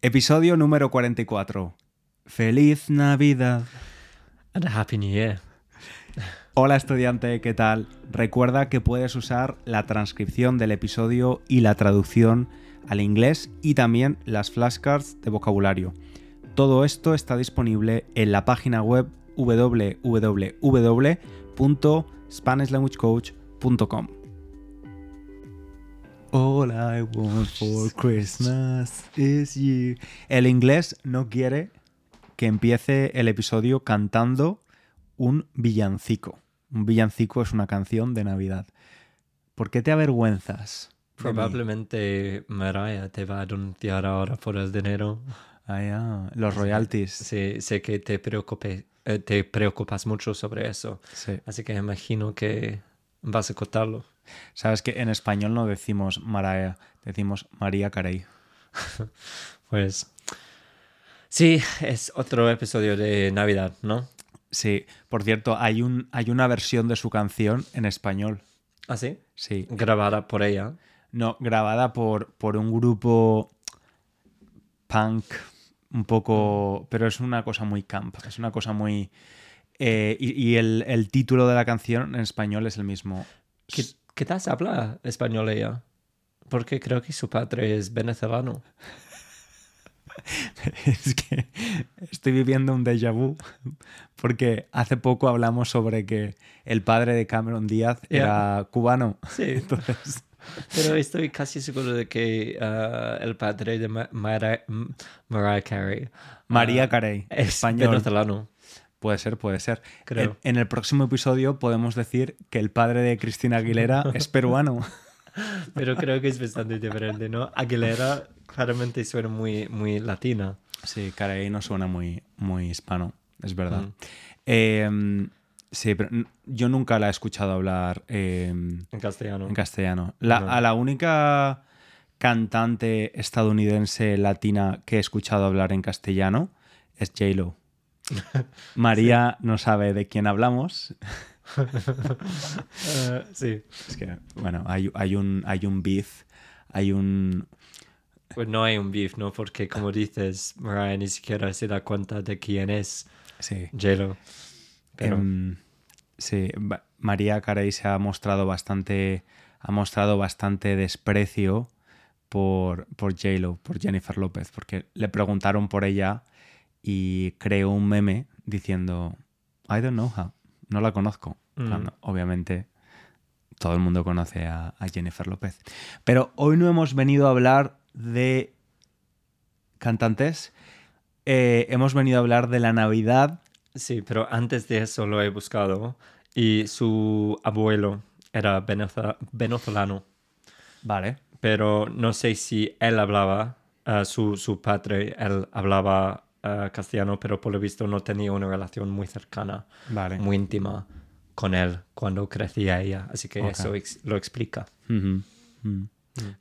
Episodio número 44. Feliz Navidad. And a Happy New Year. Hola estudiante, ¿qué tal? Recuerda que puedes usar la transcripción del episodio y la traducción al inglés y también las flashcards de vocabulario. Todo esto está disponible en la página web www.spanishlanguagecoach.com. All I want for Christmas is you. El inglés no quiere que empiece el episodio cantando un villancico. Un villancico es una canción de Navidad. ¿Por qué te avergüenzas? Probablemente Mariah te va a denunciar ahora por el dinero. Ah, ya, Los royalties. Sí, sé que te, eh, te preocupas mucho sobre eso. Sí. Así que imagino que vas a cortarlo. Sabes que en español no decimos Mariah, decimos María Carey. Pues sí, es otro episodio de Navidad, ¿no? Sí, por cierto, hay, un, hay una versión de su canción en español. ¿Ah, sí? Sí. Grabada por ella. No, grabada por, por un grupo punk, un poco. Pero es una cosa muy camp, es una cosa muy. eh, y y el, el título de la canción en español es el mismo. ¿Qué, qué tal habla español ella? Porque creo que su padre es venezolano. es que estoy viviendo un déjà vu porque hace poco hablamos sobre que el padre de Cameron Díaz Ya. era cubano. Sí. Entonces, Pero estoy casi seguro de que ah, el padre de Ma- Mara- Mariah Carey María ah, Carey, es español. venezolano. Puede ser, puede ser. Creo. En, en el próximo episodio podemos decir que el padre de Cristina Aguilera es peruano. Pero creo que es bastante diferente, ¿no? Aguilera claramente suena muy, muy latina. Sí, Carey no suena muy, muy hispano, es verdad. Mm. Eh, sí, pero yo nunca la he escuchado hablar eh, En castellano. en castellano. La- No. A la única cantante estadounidense latina que he escuchado hablar en castellano es J-Lo. María no sabe de quién hablamos. Ah, sí. Es que, bueno, hay, hay, un, hay un beef, hay un... Pues no hay un beef, ¿no? Porque como dices, Mariah ni siquiera se da cuenta de quién es Sí, J-Lo. Pero Em, sí, ba- María Carey se ha mostrado bastante, ha mostrado bastante desprecio por, por J-Lo, por Jennifer López, porque le preguntaron por ella y creó un meme diciendo, I don't know her, no la conozco. Mm. Obviamente todo el mundo conoce a, a Jennifer López. Pero hoy no hemos venido a hablar de cantantes, eh, hemos venido a hablar de la Navidad sí, pero antes de eso lo he buscado y su abuelo era venezolano. Vale. pero no sé si él hablaba, ah, su, su padre, él hablaba ah, castellano, pero por lo visto no tenía una relación muy cercana, Vale. muy íntima con él cuando crecía ella. Así que eso ex- lo explica. Ujú, mm.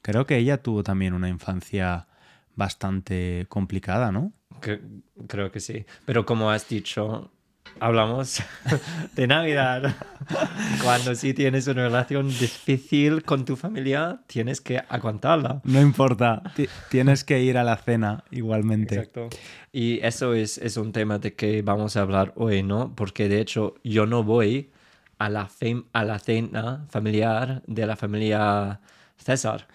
Creo que ella tuvo también una infancia bastante complicada, ¿no? Que- creo que sí. Pero como has dicho, hablamos de Navidad. Cuando sí tienes una relación difícil con tu familia, tienes que aguantarla. No importa, ti- tienes que ir a la cena igualmente. Exacto. Y eso es, es un tema de que vamos a hablar hoy, ¿no? Porque de hecho yo no voy a la, a la cena familiar de la familia César.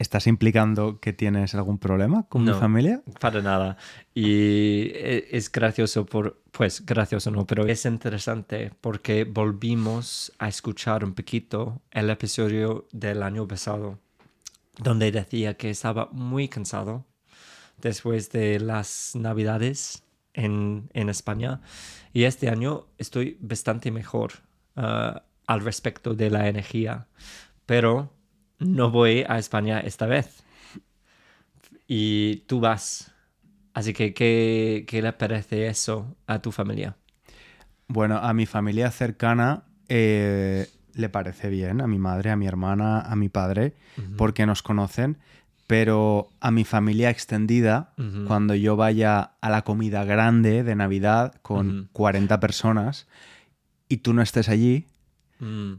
¿Estás implicando que tienes algún problema con mi No. familia? Para nada. Y e- es gracioso por, pues gracioso no, pero es interesante porque volvimos a escuchar un poquito el episodio del año pasado, donde decía que estaba muy cansado después de las navidades en, en España. Y este año estoy bastante mejor ah, al respecto de la energía, pero no voy a España esta vez y tú vas. Así que, ¿qué, qué le parece eso a tu familia? Bueno, a mi familia cercana eh, le parece bien, a mi madre, a mi hermana, a mi padre, porque nos conocen, pero a mi familia extendida, cuando yo vaya a la comida grande de Navidad con Ujú. 40 personas y tú no estés allí, Mm,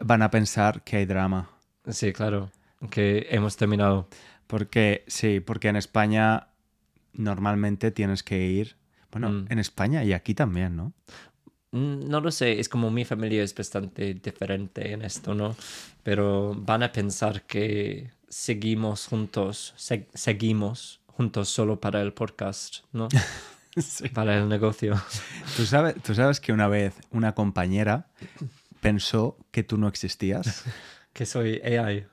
van a pensar que hay drama. Sí, claro, que hemos terminado. Porque, sí, porque en España normalmente tienes que ir, bueno, Mm. en España y aquí también, ¿no? Mm, No lo sé, es como mi familia es bastante diferente en esto, ¿no? Pero van a pensar que seguimos juntos, se- seguimos juntos solo para el podcast, ¿no? Para el negocio. ¿Tú sabes, tú sabes que una vez una compañera pensó que tú no existías. Que soy AI,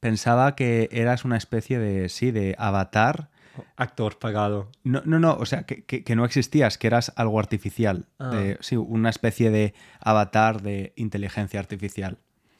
Pensaba que eras una especie de, sí, de avatar. actor pagado. No, no, no, o sea, que, que- que no existías, que eras algo artificial. Ah. de- sí, una especie de avatar de inteligencia artificial.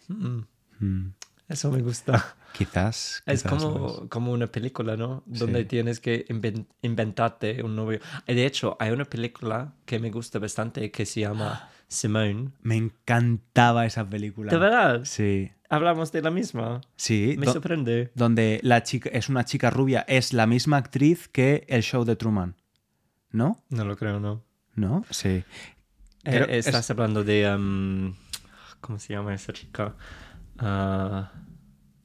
Mm, Mm, Eso me gusta. quizás. Es quizás como, como una película, ¿no? Donde Sí. tienes que inven- inventarte un novio. De hecho, hay una película que me gusta bastante que se llama Simone. Me encantaba esa película. ¿De verdad? Sí, Hablamos de la misma. sí. Me sorprende. donde la chica es una chica rubia, es la misma actriz que el show de Truman. ¿No? No lo creo, ¿no? ¿No? Sí. Eh, es- estás hablando de... um, ¿Cómo se llama esa chica? Ah,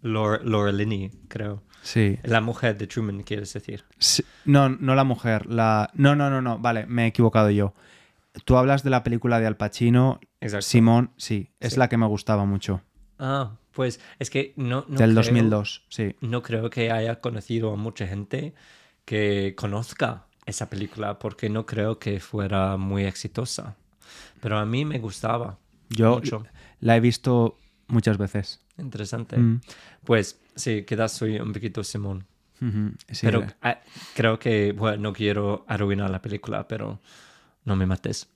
Laura, Laura Linney, creo. Sí. La mujer de Truman, quieres decir. Sí. No, no la mujer. La... No, no, no, no. Vale, me he equivocado yo. Tú hablas de la película de Al Pacino. Exacto. Simón, sí, es Sí. la que me gustaba mucho. Ah, pues es que no... no del creo- 2002, sí. No creo que haya conocido a mucha gente que conozca esa película porque no creo que fuera muy exitosa. Pero a mí me gustaba. Yo mucho. la he visto muchas veces. Interesante. Mm. Pues sí, quizás soy un poquito Simón. Sí, pero eh, ah, creo que, bueno, no quiero arruinar la película, pero no me mates.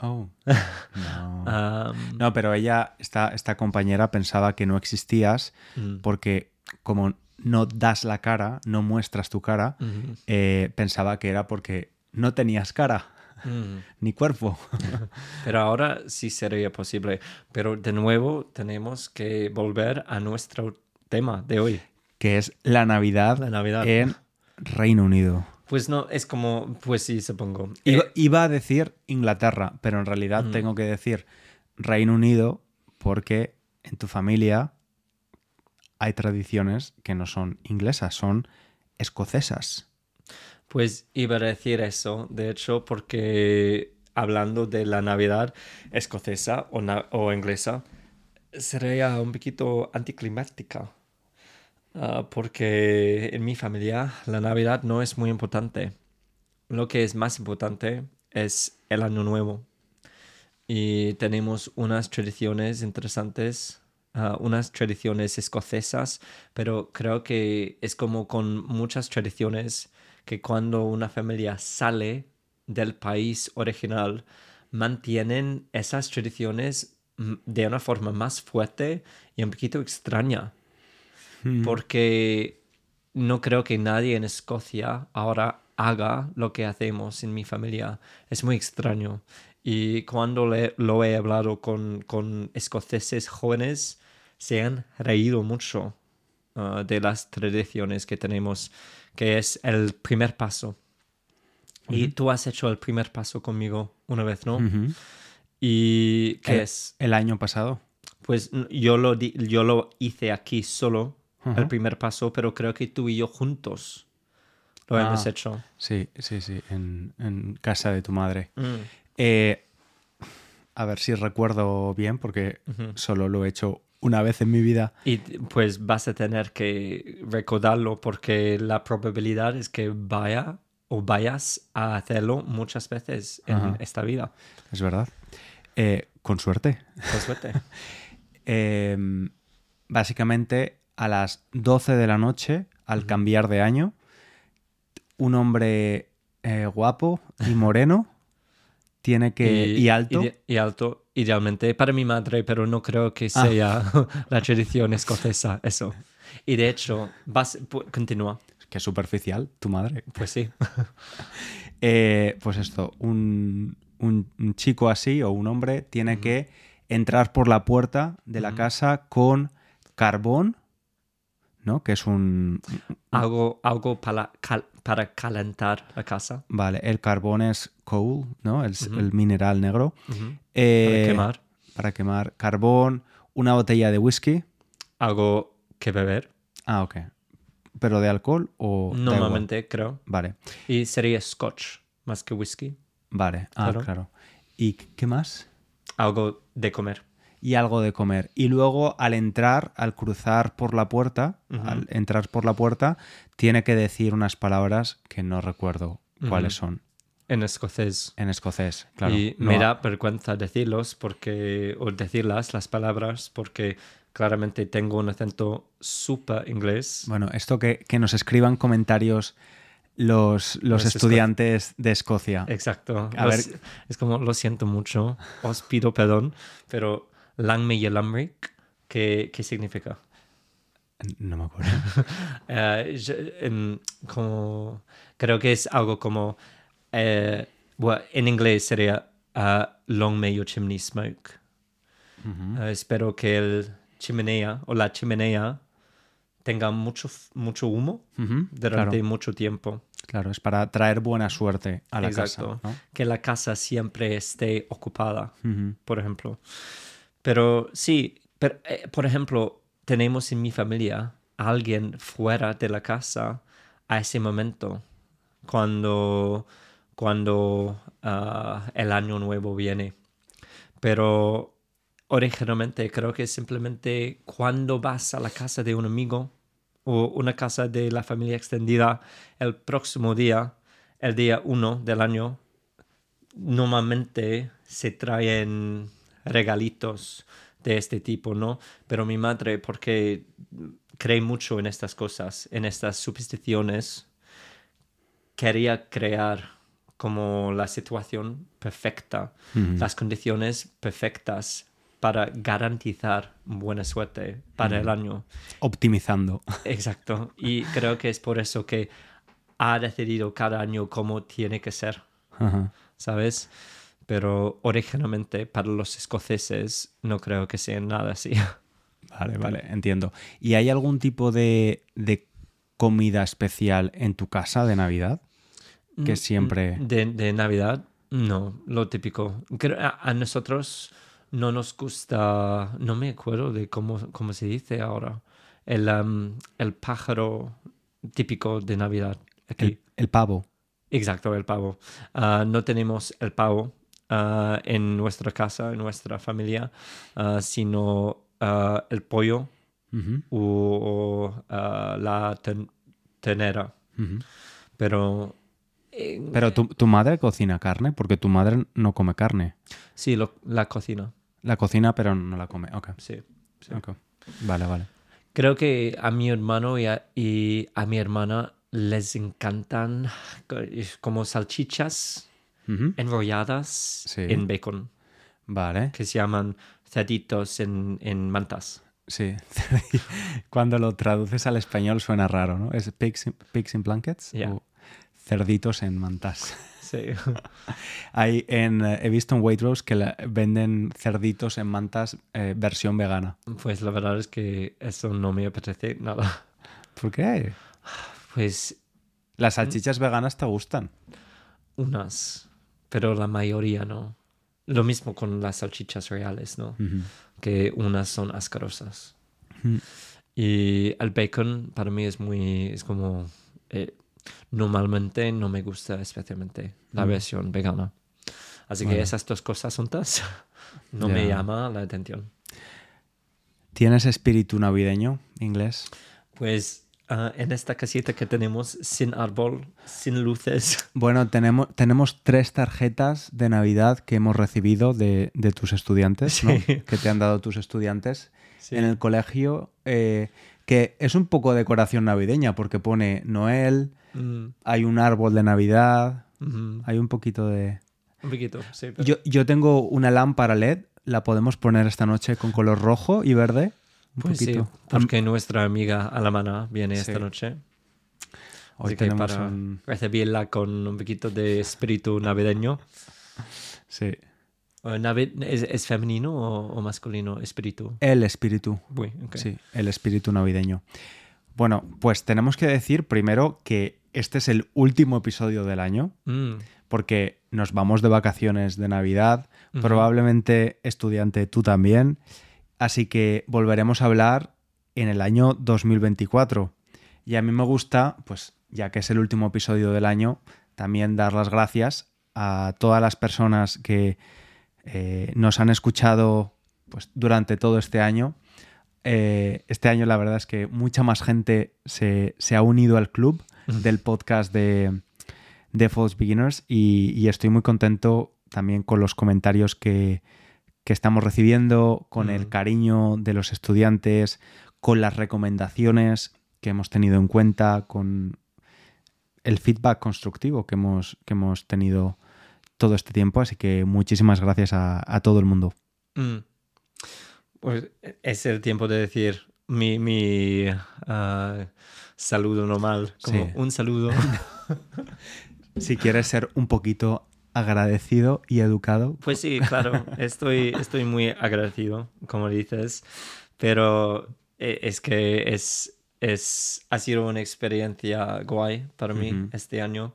Oh. No. Am, No, pero ella, esta, esta compañera, pensaba que no existías mm, porque como no das la cara, no muestras tu cara, mm, eh, pensaba que era porque no tenías cara mm. ni cuerpo. Pero ahora sí sería posible. Pero de nuevo tenemos que volver a nuestro tema de hoy. que es la Navidad, La Navidad. en Reino Unido. Pues no, es como, pues sí, supongo. Iba, Eh, iba a decir Inglaterra, pero en realidad Mm. tengo que decir Reino Unido porque en tu familia hay tradiciones que no son inglesas, son escocesas. Pues iba a decir eso, de hecho, porque hablando de la Navidad escocesa o, na- o inglesa, sería un poquito anticlimática. Ah, porque en mi familia la Navidad no es muy importante. Lo que es más importante es el Año Nuevo. Y tenemos unas tradiciones interesantes, ah, unas tradiciones escocesas, pero creo que es como con muchas tradiciones que cuando una familia sale del país original, mantienen esas tradiciones mm, de una forma más fuerte y un poquito extraña porque no creo que nadie en Escocia ahora haga lo que hacemos en mi familia. Es muy extraño. Y cuando le- lo he hablado con, con escoceses jóvenes, se han reído mucho ah, de las tradiciones que tenemos, que es el primer paso. Y tú has hecho el primer paso conmigo una vez, ¿no? ¿Y qué El- es? El año pasado. Pues yo lo, yo lo hice aquí solo, Ujú. el primer paso, pero creo que tú y yo juntos lo Ah. hemos hecho. Sí, sí, sí, en, en casa de tu madre. Mm, Eh, a ver si recuerdo bien, porque ujú. solo lo he hecho una vez en mi vida. Y pues vas a tener que recordarlo porque la probabilidad es que vaya o vayas a hacerlo muchas veces en Ajá. esta vida. Es verdad. Eh, con suerte. Con suerte. Eh, básicamente, a las 12 de la noche, al cambiar de año, un hombre eh, guapo y moreno tiene que. y, alto. y alto, idealmente para mi madre, pero no creo que Ah. sea la tradición escocesa, eso. Y de hecho, vas, continúa. que superficial, tu madre. Pues sí. Eh, pues esto, un, un- un chico así o un hombre tiene que entrar por la puerta de la casa con carbón, ¿no? Que es un... algo, algo para, cal- para calentar la casa. Vale, el carbón es coal, ¿no? El, el mineral negro. Eh, Para quemar. Para quemar carbón, una botella de whisky. Algo que beber. Ah, ok. pero de alcohol o... Normalmente, creo. Vale, Y sería scotch más que whisky. vale. Ah, Claro. claro. ¿Y qué más? Algo de comer. Y algo de comer. Y luego al entrar, al cruzar por la puerta, al entrar por la puerta, tiene que decir unas palabras que no recuerdo cuáles son En escocés. en escocés. Claro. y No- me da vergüenza decirlos porque, o decirlas, las palabras, porque claramente tengo un acento súper inglés. Bueno, esto que, que nos escriban comentarios los, los Los estudiantes de Escocia. Exacto. A ver. Es como, lo siento mucho, os pido perdón, pero Langme y Lamric, ¿qué, ¿qué significa? No me acuerdo. Eh, yo, como, creo que es algo como, bueno, en inglés sería uh, Long may your chimney smoke. Eh, espero que el chimenea o la chimenea tenga mucho, mucho humo durante claro, mucho tiempo. claro, es para traer buena suerte a la Exacto. casa. ¿no? Que la casa siempre esté ocupada, por ejemplo. Pero sí, eh, por ejemplo, tenemos en mi familia alguien fuera de la casa a ese momento, cuando, cuando ah, el año nuevo viene. Pero originalmente creo que simplemente cuando vas a la casa de un amigo o una casa de la familia extendida el próximo día, el día uno del año, normalmente se traen regalitos de este tipo, ¿no? Pero mi madre, porque cree mucho en estas cosas, en estas supersticiones, quería crear como la situación perfecta, las condiciones perfectas para garantizar buena suerte para el año. Optimizando. Exacto. Y creo que es por eso que ha decidido cada año cómo tiene que ser. Ajá. ¿sabes? Pero originalmente para los escoceses no creo que sea nada así. Vale, vale, entiendo. ¿Y hay algún tipo de, de comida especial en tu casa de Navidad? Que siempre... De, de Navidad, no, lo típico. A, a nosotros no nos gusta, no me acuerdo de cómo, cómo se dice ahora, el, am, el pájaro típico de Navidad. Aquí. El, el pavo. Exacto, el pavo. Ah, no tenemos el pavo ah, en nuestra casa, en nuestra familia, ah, sino ah, el pollo o, o, la ten- ternera. ujú. Pero eh, Pero tu, tu madre cocina carne, porque tu madre no come carne. sí, lo- la cocina. La cocina, pero no la come. Ok. Sí. Vale, vale. Creo que a mi hermano y a, y a mi hermana les encantan co- como salchichas Enrolladas Sí. en bacon, Vale. que se llaman cerditos en, en mantas. Sí. Cuando lo traduces al español suena raro, ¿no? ¿Es pigs in, pigs in blankets? O cerditos en mantas. Sí. Hay en, eh, he visto en Waitrose que la- venden cerditos en mantas eh, versión vegana. Pues la verdad es que eso no me apetece nada. ¿Por qué? Pues Las salchichas veganas te gustan. unas, pero la mayoría no. Lo mismo con las salchichas reales, ¿no? Ujú. Que unas son asquerosas. Mm. Y el bacon para mí es muy, es como, eh, normalmente no me gusta especialmente la Mm. versión vegana. Así que Vale. esas dos cosas juntas no me Ya. llama la atención. ¿Tienes espíritu navideño inglés? Pues ah, en esta casita que tenemos sin árbol, sin luces, Bueno, tenemos, tenemos tres tarjetas de Navidad que hemos recibido de, de tus estudiantes, que te han dado tus estudiantes Sí. en el colegio, eh, que es un poco decoración navideña porque pone Noel, Mm, hay un árbol de Navidad, hay un poquito de... un poquito, sí. pero- Yo, yo tengo una lámpara LED, la podemos poner esta noche con color rojo y verde. Un Pues sí, poquito. porque nuestra amiga alemana viene Sí. esta noche. Hoy Así que tenemos para un... recibirla con un poquito de espíritu navideño. Sí. Eh, ¿Es, es femenino o, o masculino espíritu? El espíritu. Uy. Sí, el espíritu navideño. Bueno, pues tenemos que decir primero que este es el último episodio del año, Mm, porque nos vamos de vacaciones de Navidad, probablemente estudiante tú también, así que volveremos a hablar en el año 2024. Y a mí me gusta, pues ya que es el último episodio del año, también dar las gracias a todas las personas que eh, nos han escuchado pues, durante todo este año. Eh, este año la verdad es que mucha más gente se, ha unido al club del podcast de, de False Beginners y, estoy muy contento también con los comentarios que, estamos recibiendo, con el cariño de los estudiantes, con las recomendaciones que hemos tenido en cuenta, con el feedback constructivo que hemos, que hemos tenido todo este tiempo. Así que muchísimas gracias a, todo el mundo. Mm. Pues es el tiempo de decir mi, mi ah, saludo normal, como un saludo. si quieres ser un poquito agradecido y educado. Pues sí, claro, estoy, estoy muy agradecido, como dices, pero eh, es que es, es, ha sido una experiencia guay para mí este año.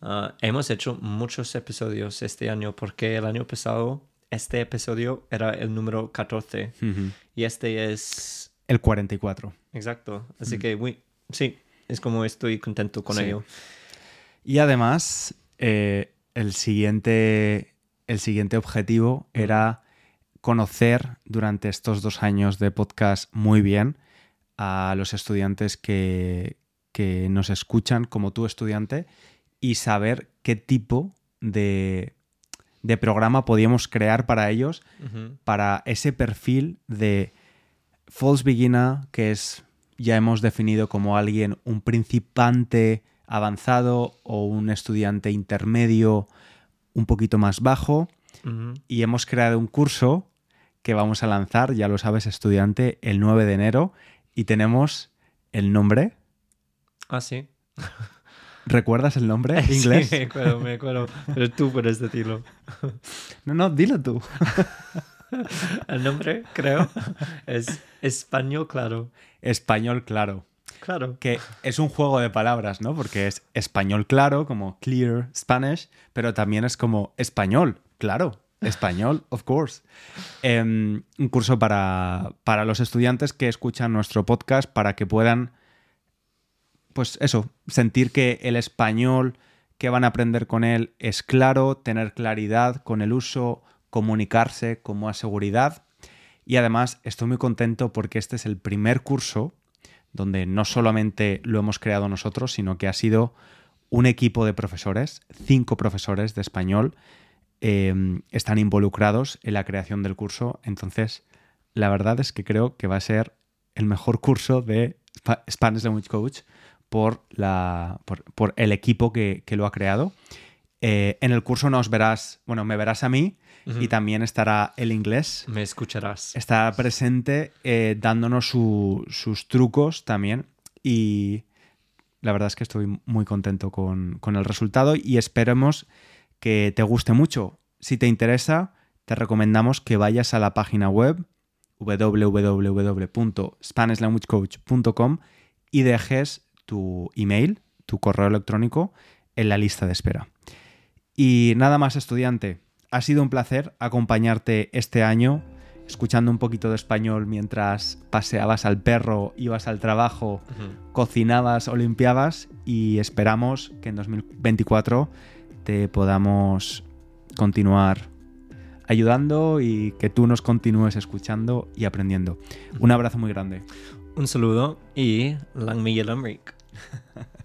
Ah, hemos hecho muchos episodios este año porque el año pasado este episodio era el número 14 y este es... El 44. Exacto. Así que muy, sí, es como estoy contento con ello. Y además, eh, el, siguiente, el siguiente objetivo era conocer durante estos dos años de podcast muy bien a los estudiantes que, que nos escuchan como tú estudiante y saber qué tipo de de programa podíamos crear para ellos, para ese perfil de false beginner, que es, ya hemos definido como alguien, un principante avanzado o un estudiante intermedio un poquito más bajo. Y hemos creado un curso que vamos a lanzar, ya lo sabes, estudiante, el 9 de enero. Y tenemos el nombre. Ah, sí. ¿Recuerdas el nombre inglés? Sí, me acuerdo, me acuerdo. Pero tú puedes decirlo. No, no, dilo tú. El nombre, creo, es Español Claro. Español Claro. Claro. Que es un juego de palabras, ¿no? Porque es español claro, como clear Spanish, pero también es como español, claro. Español, of course. Em, un curso para, para los estudiantes que escuchan nuestro podcast para que puedan pues eso, sentir que el español que van a aprender con él es claro, tener claridad con el uso, comunicarse con más seguridad. Y además estoy muy contento porque este es el primer curso donde no solamente lo hemos creado nosotros, sino que ha sido un equipo de profesores, cinco profesores de español, em, están involucrados en la creación del curso. Entonces, la verdad es que creo que va a ser el mejor curso de Spanish Language Coach por, la, por, el equipo que, lo ha creado. Eh, en el curso nos verás, bueno, me verás a mí y también estará el inglés. Me escucharás. Estará presente eh, dándonos sus trucos también y la verdad es que estoy muy contento con, con el resultado y esperemos que te guste mucho. Si te interesa, te recomendamos que vayas a la página web www.spanishlanguagecoach.com y dejes tu email, tu correo electrónico en la lista de espera. Y nada más, estudiante, ha sido un placer acompañarte este año, escuchando un poquito de español mientras paseabas al perro, ibas al trabajo, cocinabas o limpiabas y esperamos que en 2024 te podamos continuar ayudando y que tú nos continúes escuchando y aprendiendo. Un abrazo muy grande. Un saludo y Lang Lamrik.